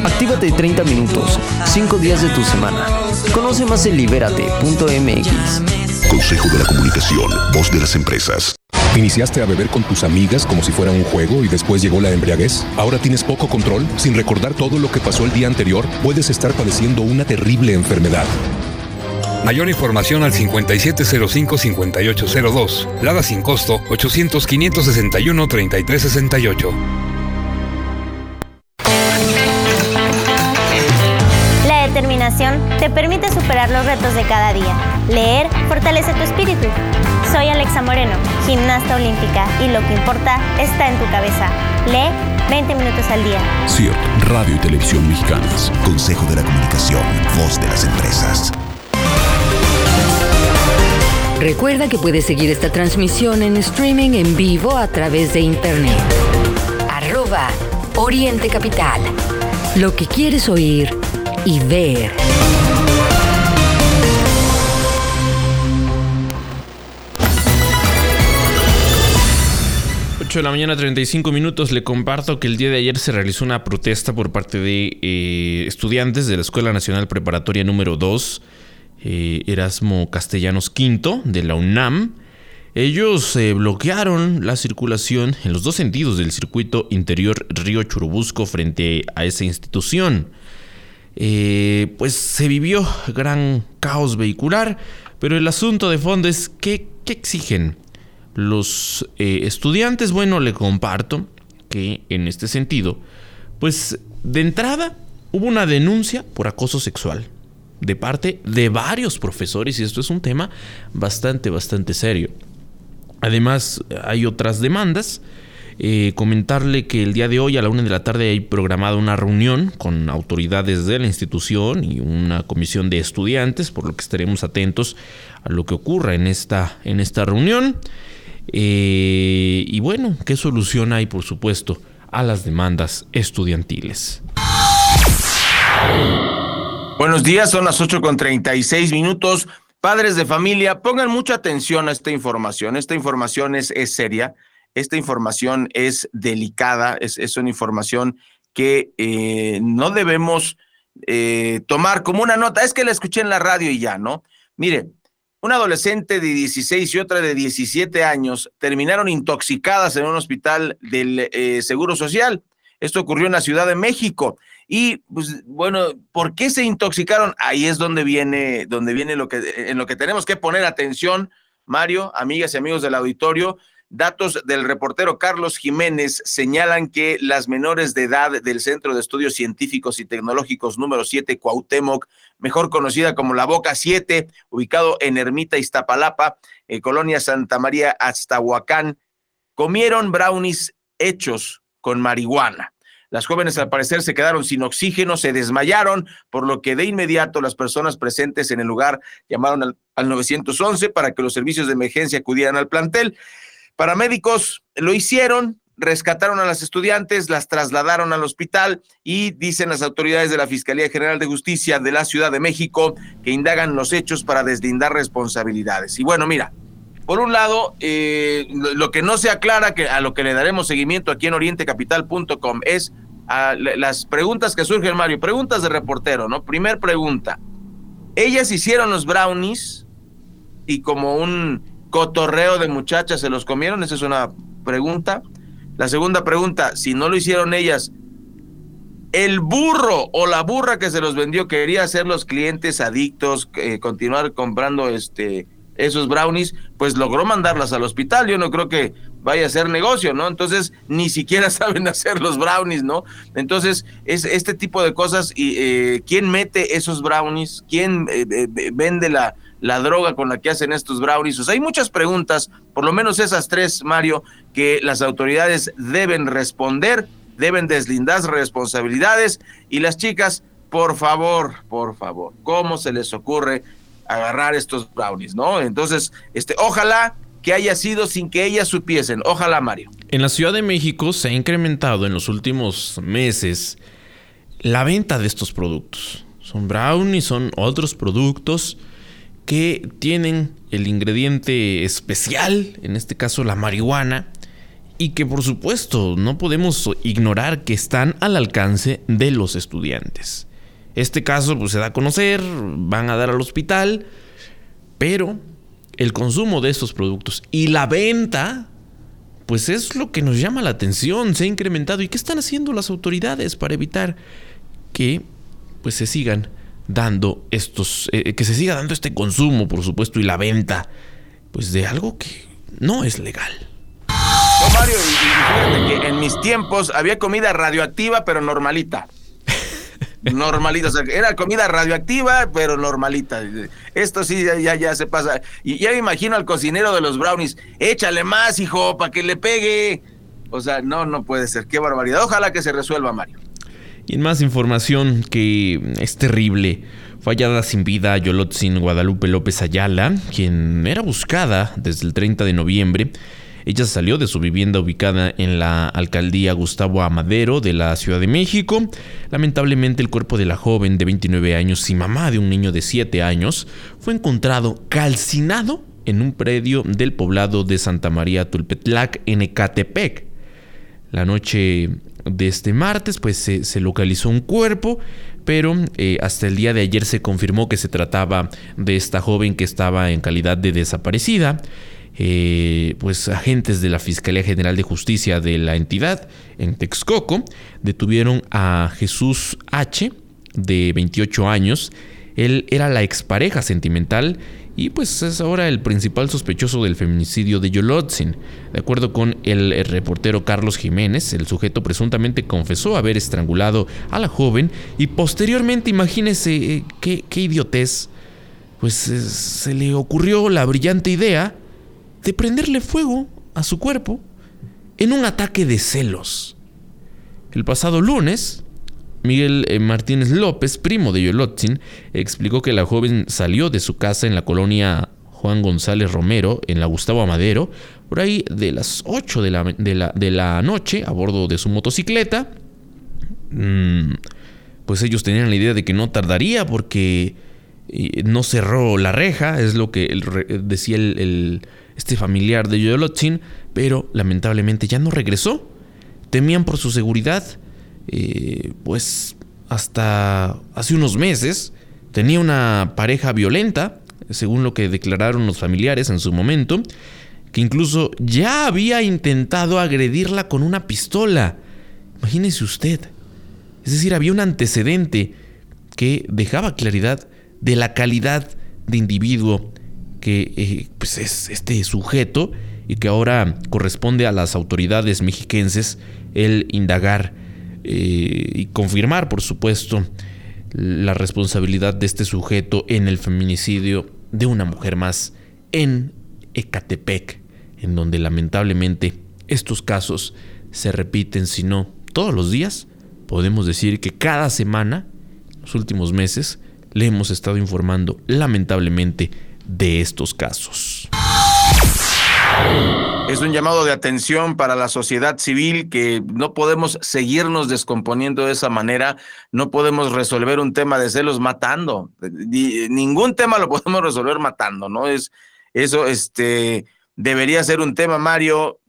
Actívate 30 minutos, 5 días de tu semana. Conoce más en libérate.mx. Consejo de la Comunicación, voz de las empresas. ¿Iniciaste a beber con tus amigas como si fuera un juego y después llegó la embriaguez? ¿Ahora tienes poco control? Sin recordar todo lo que pasó el día anterior, puedes estar padeciendo una terrible enfermedad. Mayor información al 5705-5802. Lada sin costo 800-561-3368. Superar los retos de cada día. Leer fortalece tu espíritu. Soy Alexa Moreno, gimnasta olímpica, y lo que importa está en tu cabeza. Lee 20 minutos al día. CIRT, Radio y Televisión Mexicanas. Consejo de la Comunicación, voz de las empresas. Recuerda que puedes seguir esta transmisión en streaming en vivo a través de internet. Arroba Oriente Capital. Lo que quieres oír y ver. 8 de la mañana, 35 minutos. Le comparto que el día de ayer se realizó una protesta por parte de eh, estudiantes de la Escuela Nacional Preparatoria número 2, eh, Erasmo Castellanos V, de la UNAM. Ellos eh, bloquearon la circulación en los dos sentidos del circuito interior Río Churubusco frente a esa institución. pues se vivió gran caos vehicular, pero el asunto de fondo es qué, qué exigen los eh, estudiantes, bueno, le comparto que en este sentido, pues de entrada hubo una denuncia por acoso sexual de parte de varios profesores y esto es un tema bastante, bastante serio. Además, hay otras demandas. Eh, comentarle que el día de hoy a la una de la tarde hay programada una reunión con autoridades de la institución y una comisión de estudiantes, por lo que estaremos atentos a lo que ocurra en esta, en esta reunión. Eh, y bueno, ¿qué solución hay, por supuesto, a las demandas estudiantiles? Buenos días, son las 8 con 36 minutos. Padres de familia, pongan mucha atención a esta información. Esta información es, seria, esta información es delicada, es, es una información que eh, no debemos eh, tomar como una nota. Es que la escuché en la radio y ya, ¿no? Mire, una adolescente de 16 y otra de 17 años terminaron intoxicadas en un hospital del eh, Seguro Social. Esto ocurrió en la Ciudad de México. Y pues bueno, ¿por qué se intoxicaron? Ahí es donde viene, donde viene lo que, en lo que tenemos que poner atención, Mario, amigas y amigos del auditorio. Datos del reportero Carlos Jiménez señalan que las menores de edad del Centro de Estudios Científicos y Tecnológicos número 7 Cuauhtémoc, mejor conocida como la Boca 7, ubicado en Ermita Iztapalapa, en Colonia Santa María Aztahuacán, comieron brownies hechos con marihuana. Las jóvenes al parecer se quedaron sin oxígeno, se desmayaron, por lo que de inmediato las personas presentes en el lugar llamaron al, al 911 para que los servicios de emergencia acudieran al plantel. Paramédicos lo hicieron, rescataron a las estudiantes, las trasladaron al hospital y dicen las autoridades de la Fiscalía General de Justicia de la Ciudad de México que indagan los hechos para deslindar responsabilidades. Y bueno, mira, por un lado, eh, lo, que no se aclara, que a lo que le daremos seguimiento aquí en orientecapital.com, es a las preguntas que surgen, Mario, preguntas de reportero, ¿no? Primer pregunta, ellas hicieron los brownies y como un cotorreo de muchachas se los comieron? Esa es una pregunta. La segunda pregunta, si no lo hicieron ellas, el burro o la burra que se los vendió quería hacer los clientes adictos, eh, continuar comprando este esos brownies, pues logró mandarlas al hospital. Yo no creo que vaya a ser negocio, ¿no? Entonces, ni siquiera saben hacer los brownies, ¿no? Entonces, es este tipo de cosas. y eh, ¿Quién mete esos brownies? ¿Quién eh, vende la, la droga con la que hacen estos brownies. Hay muchas preguntas, por lo menos esas tres, Mario, que las autoridades deben responder, deben deslindar responsabilidades y las chicas, por favor, por favor, ¿cómo se les ocurre agarrar estos brownies, no? Entonces, este, ojalá que haya sido sin que ellas supiesen. Ojalá, Mario. En la Ciudad de México se ha incrementado en los últimos meses la venta de estos productos. Son brownies, son otros productos que tienen el ingrediente especial, en este caso la marihuana, y que por supuesto no podemos ignorar que están al alcance de los estudiantes. Este caso pues, se da a conocer, van a dar al hospital, pero el consumo de estos productos y la venta, pues es lo que nos llama la atención, se ha incrementado. ¿Y qué están haciendo las autoridades para evitar que pues se sigan dando estos, eh, que se siga dando este consumo, por supuesto, y la venta, pues de algo que no es legal. No, Mario, y, fíjate que en mis tiempos había comida radioactiva, pero normalita. normalita, o sea, era comida radioactiva, pero normalita. Esto sí, ya, ya, se pasa. Y ya me imagino al cocinero de los brownies, échale más, hijo, para que le pegue. O sea, no, no puede ser, qué barbaridad. Ojalá que se resuelva, Mario. Y en más información que es terrible, fallada sin vida Yolotzin Guadalupe López Ayala, quien era buscada desde el 30 de noviembre. Ella salió de su vivienda ubicada en la alcaldía Gustavo Amadero de la Ciudad de México. Lamentablemente el cuerpo de la joven de 29 años y mamá de un niño de 7 años fue encontrado calcinado en un predio del poblado de Santa María Tulpetlac en Ecatepec. La noche de este martes, pues se, localizó un cuerpo, pero eh, hasta el día de ayer se confirmó que se trataba de esta joven que estaba en calidad de desaparecida. Eh, pues agentes de la Fiscalía General de Justicia de la entidad en Texcoco detuvieron a Jesús H, de 28 años. Él era la expareja sentimental y pues es ahora el principal sospechoso del feminicidio de Yolotzin. De acuerdo con el, reportero Carlos Jiménez, el sujeto presuntamente confesó haber estrangulado a la joven y posteriormente, imagínese eh, qué, qué idiotez, pues eh, se le ocurrió la brillante idea de prenderle fuego a su cuerpo en un ataque de celos. El pasado lunes, Miguel eh, Martínez López, primo de Yolotzin, explicó que la joven salió de su casa en la colonia Juan González Romero, en la Gustavo Amadero, por ahí de las 8 de la, noche, a bordo de su motocicleta. Mm, pues ellos tenían la idea de que no tardaría porque eh, no cerró la reja, es lo que decía el, este familiar de Yolotzin, pero lamentablemente ya no regresó. Temían por su seguridad eh, pues hasta hace unos meses tenía una pareja violenta, según lo que declararon los familiares en su momento, que incluso ya había intentado agredirla con una pistola. Imagínese usted. Es decir, había un antecedente que dejaba claridad de la calidad de individuo que eh, pues es este sujeto y que ahora corresponde a las autoridades mexiquenses el indagar eh, y confirmar, por supuesto, la responsabilidad de este sujeto en el feminicidio de una mujer más en Ecatepec, en donde lamentablemente estos casos se repiten, si no todos los días, podemos decir que cada semana, los últimos meses, le hemos estado informando lamentablemente de estos casos. Es un llamado de atención para la sociedad civil que no podemos seguirnos descomponiendo de esa manera, no podemos resolver un tema de celos matando, ningún tema lo podemos resolver matando, ¿no? Es eso, este, debería ser un tema, Mario,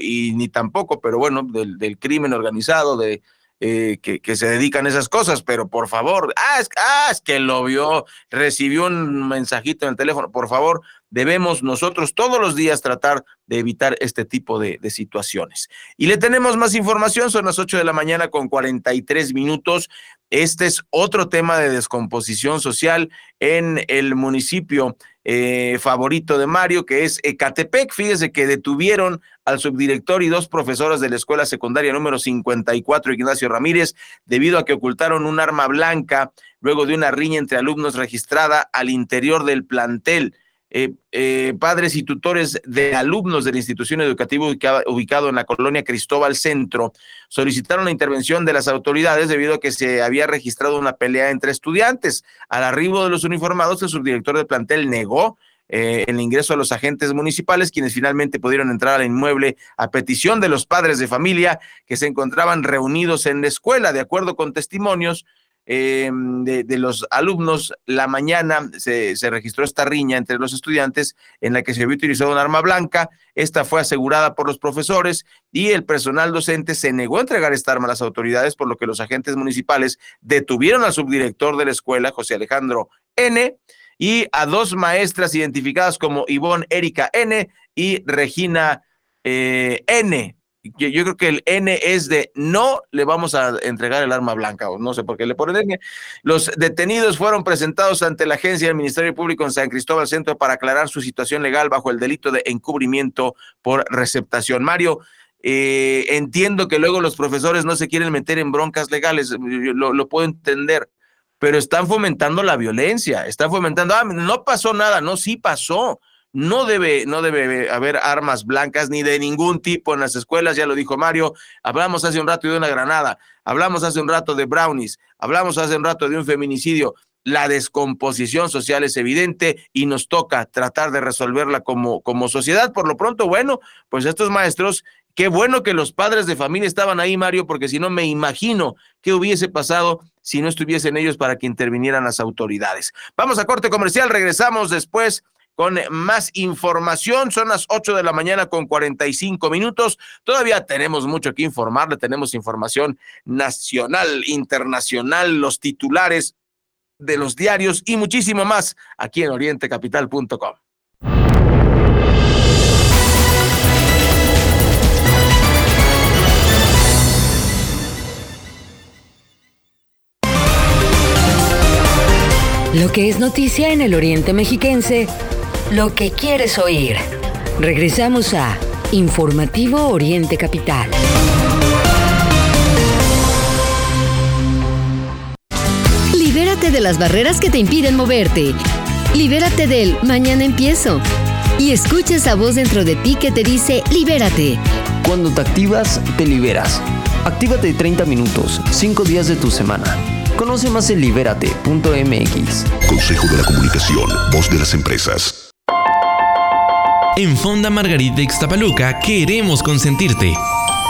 y ni tampoco, pero bueno, del, crimen organizado, de, eh, que, que, se dedican a esas cosas, pero por favor, ah es, ah, es que lo vio, recibió un mensajito en el teléfono, por favor, debemos nosotros todos los días tratar de evitar este tipo de, situaciones. Y le tenemos más información, son las 8 de la mañana con 43 minutos. Este es otro tema de descomposición social en el municipio eh, favorito de Mario, que es Ecatepec. Fíjese que detuvieron al subdirector y dos profesoras de la escuela secundaria número 54, Ignacio Ramírez, debido a que ocultaron un arma blanca luego de una riña entre alumnos registrada al interior del plantel. Eh, eh, padres y tutores de alumnos de la institución educativa ubicado en la colonia Cristóbal Centro solicitaron la intervención de las autoridades debido a que se había registrado una pelea entre estudiantes. Al arribo de los uniformados, el subdirector del plantel negó eh, el ingreso a los agentes municipales, quienes finalmente pudieron entrar al inmueble a petición de los padres de familia que se encontraban reunidos en la escuela. De acuerdo con testimonios, eh, de, los alumnos, la mañana se, registró esta riña entre los estudiantes en la que se había utilizado un arma blanca. Esta fue asegurada por los profesores y el personal docente se negó a entregar esta arma a las autoridades, por lo que los agentes municipales detuvieron al subdirector de la escuela, José Alejandro N., y a dos maestras identificadas como Ivonne Erika N. y Regina eh, N. Yo, creo que el N es de no le vamos a entregar el arma blanca, o no sé por qué le ponen. Los detenidos fueron presentados ante la agencia del Ministerio Público en San Cristóbal Centro para aclarar su situación legal bajo el delito de encubrimiento por receptación. Mario, eh, entiendo que luego los profesores no se quieren meter en broncas legales, lo, lo puedo entender, pero están fomentando la violencia, están fomentando, ah, no pasó nada, no, sí pasó no debe, no debe haber armas blancas ni de ningún tipo en las escuelas, ya lo dijo Mario. Hablamos hace un rato de una granada, hablamos hace un rato de brownies, hablamos hace un rato de un feminicidio. La descomposición social es evidente y nos toca tratar de resolverla como, como sociedad. Por lo pronto, bueno, pues estos maestros Qué bueno que los padres de familia estaban ahí, Mario, porque si no me imagino qué hubiese pasado si no estuviesen ellos para que intervinieran las autoridades. Vamos a corte comercial, regresamos después con más información. Son las 8 de la mañana con 45 minutos. Todavía tenemos mucho que informarle. Tenemos información nacional, internacional, los titulares de los diarios y muchísimo más aquí en orientecapital.com. Lo que es noticia en el Oriente Mexiquense lo que quieres oír. Regresamos a Informativo Oriente Capital. Libérate de las barreras que te impiden moverte. Libérate del mañana empiezo. Y escucha esa voz dentro de ti que te dice libérate. Cuando te activas, te liberas. Actívate 30 minutos, 5 días de tu semana. Conoce más en libérate.mx. Consejo de la Comunicación, voz de las empresas. En Fonda Margarita Ixtapaluca queremos consentirte.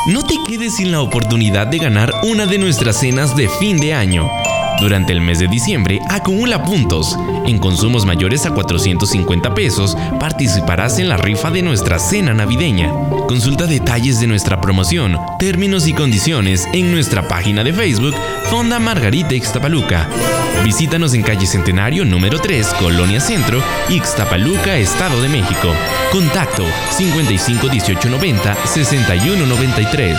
No te quedes sin la oportunidad de ganar una de nuestras cenas de fin de año. Durante el mes de diciembre acumula puntos. En consumos mayores a 450 pesos participarás en la rifa de nuestra cena navideña. Consulta detalles de nuestra promoción, términos y condiciones en nuestra página de Facebook Fonda Margarita Ixtapaluca. Visítanos en calle Centenario número 3, Colonia Centro, Ixtapaluca, Estado de México. Contacto 55 18 90 61 93.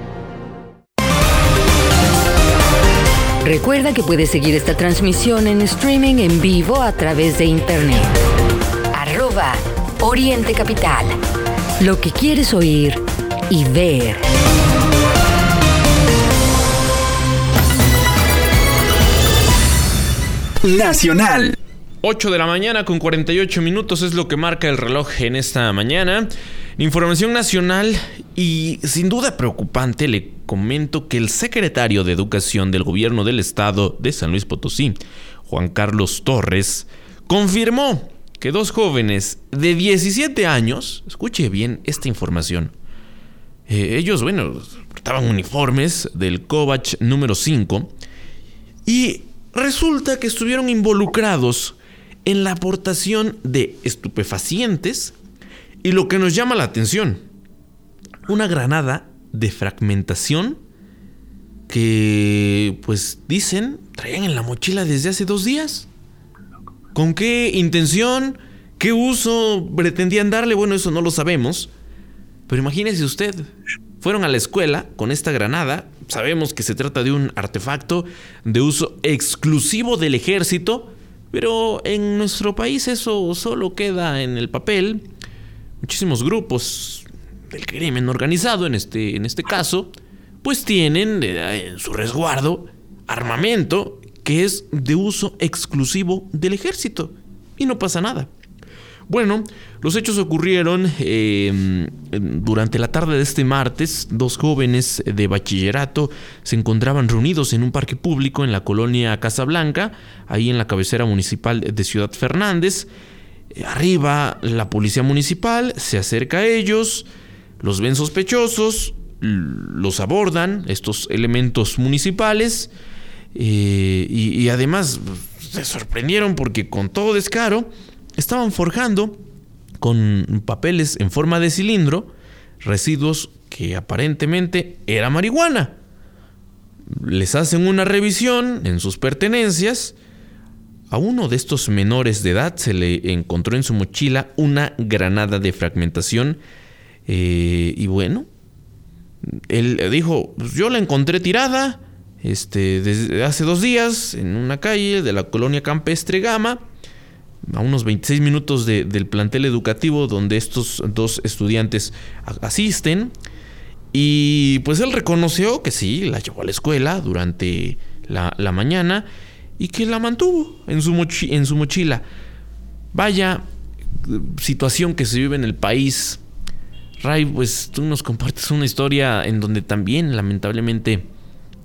Recuerda que puedes seguir esta transmisión en streaming en vivo a través de internet. Arroba Oriente Capital. Lo que quieres oír y ver. Nacional. 8 de la mañana con 48 minutos es lo que marca el reloj en esta mañana. Información nacional y sin duda preocupante. Le comento que el secretario de Educación del Gobierno del Estado de San Luis Potosí, Juan Carlos Torres, confirmó que dos jóvenes de 17 años, escuche bien esta información, eh, ellos, bueno, portaban uniformes del Kovach número 5 y resulta que estuvieron involucrados en la aportación de estupefacientes y lo que nos llama la atención, una granada de fragmentación que, pues dicen, traían en la mochila desde hace dos días. ¿Con qué intención? ¿Qué uso pretendían darle? Bueno, eso no lo sabemos. Pero imagínese usted, fueron a la escuela con esta granada. Sabemos que se trata de un artefacto de uso exclusivo del ejército, pero en nuestro país eso solo queda en el papel muchísimos grupos del crimen organizado, en este, en este caso, pues tienen eh, en su resguardo armamento que es de uso exclusivo del ejército. Y no pasa nada. Bueno, los hechos ocurrieron em, durante la tarde de este martes. Dos jóvenes de bachillerato se encontraban reunidos en un parque público en la colonia Casablanca, ahí en la cabecera municipal de Ciudad Fernández. Arriba la policía municipal se acerca a ellos, Los ven sospechosos, los abordan, estos elementos municipales, eh, y, además se sorprendieron porque con todo descaro estaban forjando con papeles en forma de cilindro residuos que aparentemente era marihuana. Les hacen una revisión en sus pertenencias. A uno de estos menores de edad se le encontró en su mochila una granada de fragmentación. Eh, y bueno, él dijo, pues yo la encontré tirada este, desde hace dos días en una calle de la colonia campestre Gama, a unos 26 minutos del plantel educativo donde estos dos estudiantes asisten. Y pues él reconoció que sí, la llevó a la escuela durante la, mañana y que la mantuvo en su, en su mochila. Vaya situación que se vive en el país Ray, pues tú nos compartes una historia en donde también lamentablemente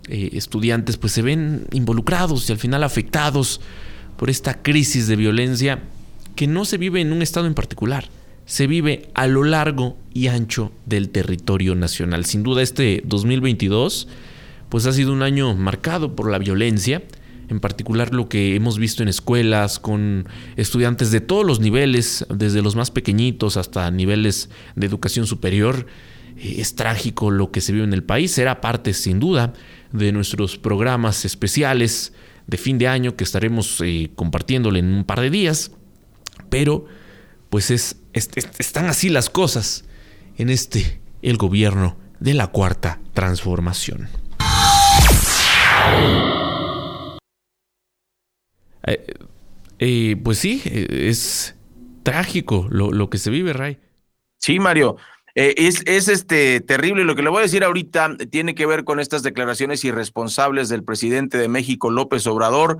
eh, estudiantes pues se ven involucrados y al final afectados por esta crisis de violencia que no se vive en un estado en particular, se vive a lo largo y ancho del territorio nacional. Sin duda este 2022 pues ha sido un año marcado por la violencia en particular lo que hemos visto en escuelas con estudiantes de todos los niveles, desde los más pequeñitos hasta niveles de educación superior. Eh, es trágico lo que se vive en el país, será parte sin duda de nuestros programas especiales de fin de año que estaremos eh, compartiéndole en un par de días, pero pues es, están así las cosas en este, el gobierno de la cuarta transformación. Eh, eh, pues sí, eh, es trágico lo, que se vive, Ray. Sí, Mario. es, es, este terrible. Lo que le voy a decir ahorita tiene que ver con estas declaraciones irresponsables del presidente de México, López Obrador,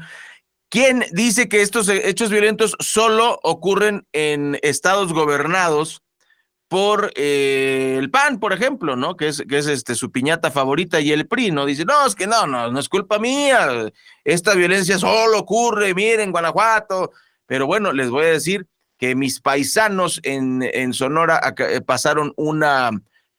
quien dice que estos hechos violentos solo ocurren en estados gobernados por eh, el PAN, por ejemplo, ¿no? Que es, que es este, su piñata favorita y el PRI, ¿no? Dice, no, es que no, no, no es culpa mía, esta violencia solo ocurre, miren, Guanajuato. Pero bueno, les voy a decir que mis paisanos en, en Sonora eh, pasaron una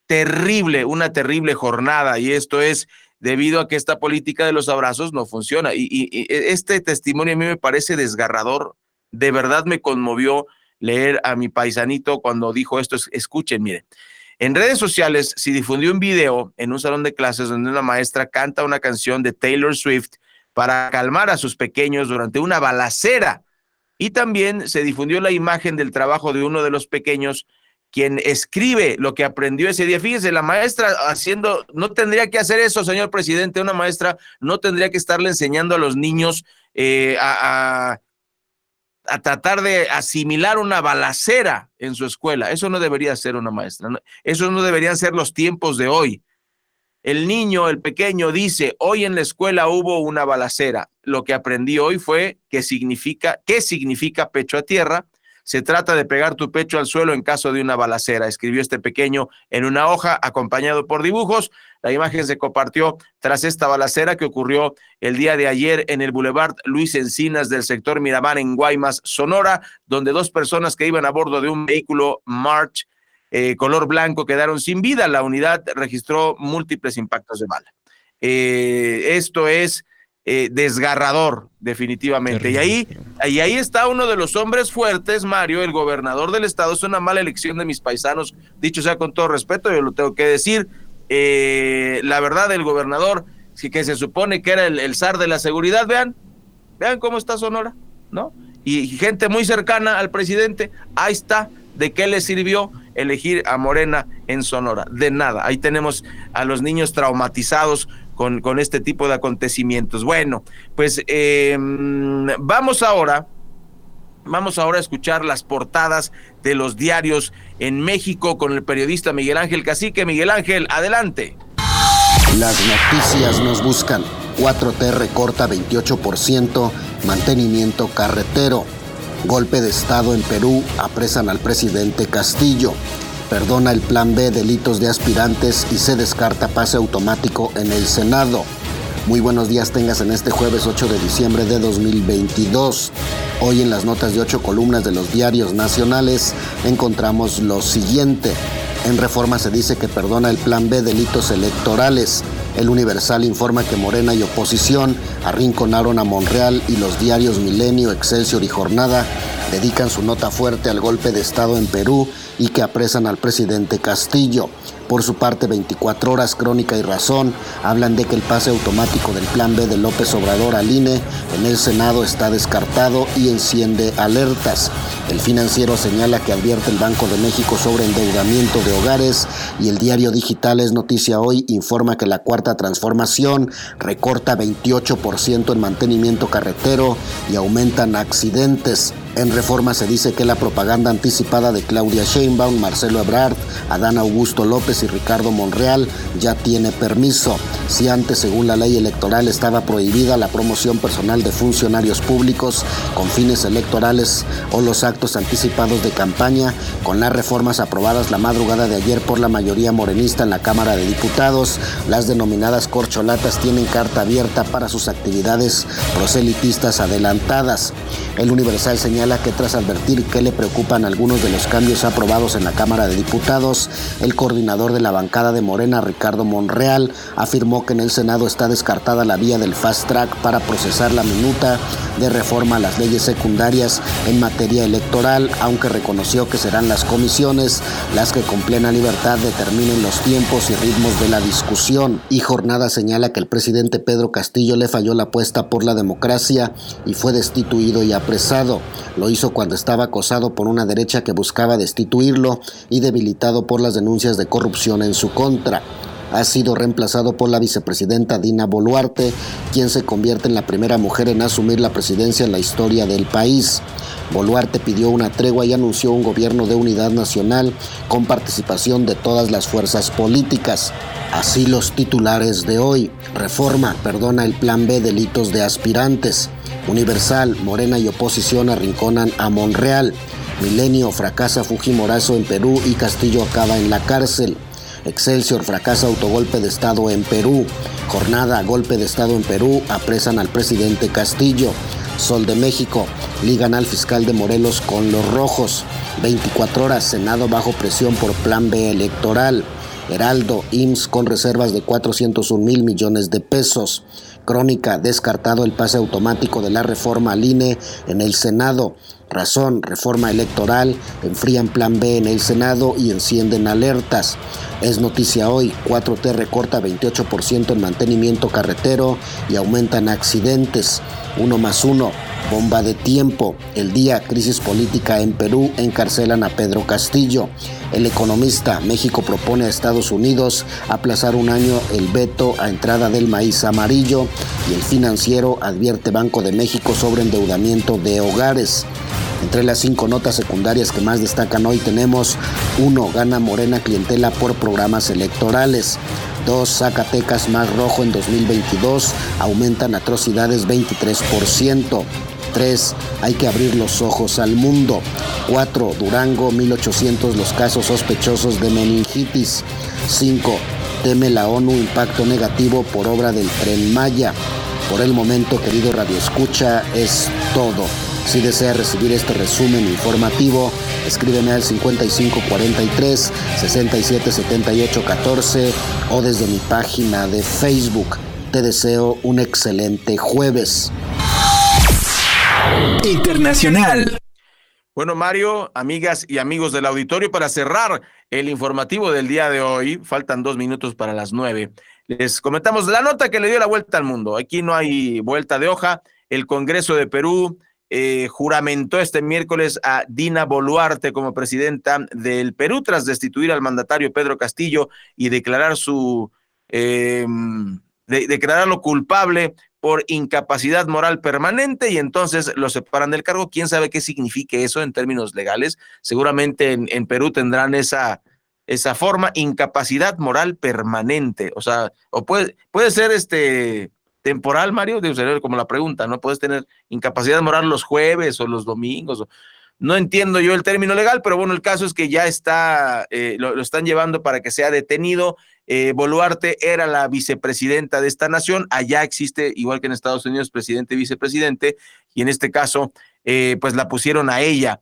terrible, una terrible jornada y esto es debido a que esta política de los abrazos no funciona. y, y este testimonio a mí me parece desgarrador, de verdad me conmovió leer a mi paisanito cuando dijo esto. Escuchen, miren. En redes sociales se difundió un video en un salón de clases donde una maestra canta una canción de Taylor Swift para calmar a sus pequeños durante una balacera. Y también se difundió la imagen del trabajo de uno de los pequeños quien escribe lo que aprendió ese día. Fíjense, la maestra haciendo, no tendría que hacer eso, señor presidente, una maestra no tendría que estarle enseñando a los niños eh, a a tratar de asimilar una balacera en su escuela. Eso no debería ser una maestra. Eso no deberían ser los tiempos de hoy. El niño, el pequeño, dice, hoy en la escuela hubo una balacera. Lo que aprendí hoy fue qué significa, qué significa pecho a tierra se trata de pegar tu pecho al suelo en caso de una balacera, escribió este pequeño en una hoja acompañado por dibujos. La imagen se compartió tras esta balacera que ocurrió el día de ayer en el Boulevard Luis Encinas del sector Miramar en Guaymas, Sonora, donde dos personas que iban a bordo de un vehículo March eh, color blanco quedaron sin vida. La unidad registró múltiples impactos de bala. Eh, esto es eh, desgarrador, definitivamente. Y ahí, y ahí está uno de los hombres fuertes, Mario, el gobernador del estado. Es una mala elección de mis paisanos, dicho sea con todo respeto, yo lo tengo que decir. Eh, la verdad, el gobernador, que se supone que era el, zar de la seguridad, vean, vean cómo está Sonora, ¿no? Y, y gente muy cercana al presidente, ahí está. ¿De qué le sirvió elegir a Morena en Sonora? De nada. Ahí tenemos a los niños traumatizados con, con este tipo de acontecimientos. Bueno, pues em, vamos ahora, vamos ahora a escuchar las portadas de los diarios en México con el periodista Miguel Ángel Cacique. Miguel Ángel, adelante. Las noticias nos buscan. 4T recorta 28%, mantenimiento carretero. Golpe de Estado en Perú, apresan al presidente Castillo perdona el Plan B delitos de aspirantes y se descarta pase automático en el Senado. Muy buenos días tengas en este jueves 8 de diciembre de 2022. Hoy en las notas de ocho columnas de los diarios nacionales encontramos lo siguiente. En reforma se dice que perdona el plan B delitos electorales. El Universal informa que Morena y oposición arrinconaron a Monreal y los diarios Milenio, Excelsior y Jornada dedican su nota fuerte al golpe de Estado en Perú y que apresan al presidente Castillo. Por su parte, 24 horas, Crónica y Razón hablan de que el pase automático del Plan B de López Obrador al INE en el Senado está descartado y enciende alertas. El financiero señala que advierte el Banco de México sobre endeudamiento de hogares y el diario digital Es Noticia Hoy informa que la cuarta transformación recorta 28% en mantenimiento carretero y aumentan accidentes. En reforma se dice que la propaganda anticipada de Claudia Sheinbaum, Marcelo Ebrard, Adán Augusto López y Ricardo Monreal ya tiene permiso. Si antes, según la ley electoral, estaba prohibida la promoción personal de funcionarios públicos con fines electorales o los actos anticipados de campaña, con las reformas aprobadas la madrugada de ayer por la mayoría morenista en la Cámara de Diputados, las denominadas corcholatas tienen carta abierta para sus actividades proselitistas adelantadas. El Universal señala que tras advertir que le preocupan algunos de los cambios aprobados en la Cámara de Diputados, el coordinador de la bancada de Morena, Ricardo Monreal, afirmó que en el Senado está descartada la vía del fast track para procesar la minuta de reforma a las leyes secundarias en materia electoral, aunque reconoció que serán las comisiones las que con plena libertad determinen los tiempos y ritmos de la discusión. Y Jornada señala que el presidente Pedro Castillo le falló la apuesta por la democracia y fue destituido y apresado. Lo hizo cuando estaba acosado por una derecha que buscaba destituirlo y debilitado por las denuncias de corrupción en su contra. Ha sido reemplazado por la vicepresidenta Dina Boluarte, quien se convierte en la primera mujer en asumir la presidencia en la historia del país. Boluarte pidió una tregua y anunció un gobierno de unidad nacional con participación de todas las fuerzas políticas. Así los titulares de hoy. Reforma perdona el plan B delitos de aspirantes. Universal, Morena y oposición arrinconan a Monreal. Milenio fracasa Fujimorazo en Perú y Castillo acaba en la cárcel. Excelsior fracasa autogolpe de Estado en Perú. Jornada golpe de Estado en Perú apresan al presidente Castillo. Sol de México ligan al fiscal de Morelos con los rojos. 24 horas Senado bajo presión por plan B electoral. Heraldo, IMSS con reservas de 401 mil millones de pesos. Crónica, descartado el pase automático de la reforma al INE en el Senado. Razón, reforma electoral, enfrían plan B en el Senado y encienden alertas. Es noticia hoy, 4T recorta 28% en mantenimiento carretero y aumentan accidentes. Uno más uno, bomba de tiempo. El día, crisis política en Perú, encarcelan a Pedro Castillo. El economista, México propone a Estados Unidos aplazar un año el veto a entrada del maíz amarillo. Y el financiero advierte Banco de México sobre endeudamiento de hogares. Entre las cinco notas secundarias que más destacan hoy tenemos 1. Gana Morena clientela por programas electorales. 2. Zacatecas más rojo en 2022. Aumentan atrocidades 23%. 3. Hay que abrir los ojos al mundo. 4. Durango 1800 los casos sospechosos de meningitis. 5. Teme la ONU impacto negativo por obra del tren Maya. Por el momento, querido Radio Escucha, es todo. Si desea recibir este resumen informativo, escríbeme al 5543 677814 o desde mi página de Facebook. Te deseo un excelente jueves. Internacional. Bueno, Mario, amigas y amigos del auditorio, para cerrar el informativo del día de hoy, faltan dos minutos para las nueve. Les comentamos la nota que le dio la vuelta al mundo. Aquí no hay vuelta de hoja. El Congreso de Perú eh, juramentó este miércoles a Dina Boluarte como presidenta del Perú tras destituir al mandatario Pedro Castillo y declarar su eh, declararlo culpable por incapacidad moral permanente y entonces lo separan del cargo. ¿Quién sabe qué significa eso en términos legales? Seguramente en, en Perú tendrán esa, esa forma, incapacidad moral permanente. O sea, o puede, puede ser este temporal, Mario, de como la pregunta, ¿no? Puedes tener incapacidad moral los jueves o los domingos. no entiendo yo el término legal, pero bueno, el caso es que ya está, eh, lo, están llevando para que sea detenido. Eh, Boluarte era la vicepresidenta de esta nación. Allá existe, igual que en Estados Unidos, presidente y vicepresidente, y en este caso, eh, pues la pusieron a ella.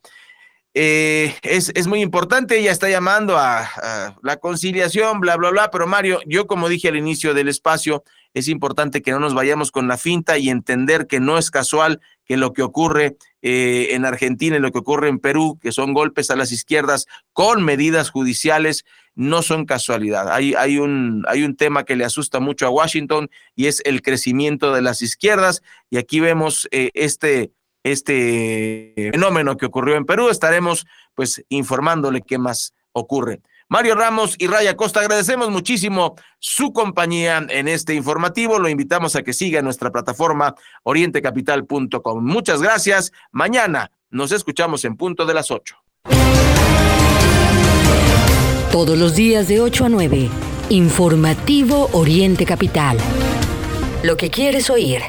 Eh, es, es, muy importante, ella está llamando a, la conciliación, bla, bla, bla, pero Mario, yo como dije al inicio del espacio, es importante que no nos vayamos con la finta y entender que no es casual que lo que ocurre eh, en Argentina y lo que ocurre en Perú, que son golpes a las izquierdas con medidas judiciales, no son casualidad. Hay, hay, un, hay un tema que le asusta mucho a Washington y es el crecimiento de las izquierdas. Y aquí vemos eh, este, este fenómeno que ocurrió en Perú. Estaremos pues informándole qué más ocurre. Mario Ramos y Raya Costa, agradecemos muchísimo su compañía en este informativo. Lo invitamos a que siga nuestra plataforma orientecapital.com. Muchas gracias. Mañana nos escuchamos en punto de las 8. Todos los días de 8 a 9. Informativo Oriente Capital. Lo que quieres oír.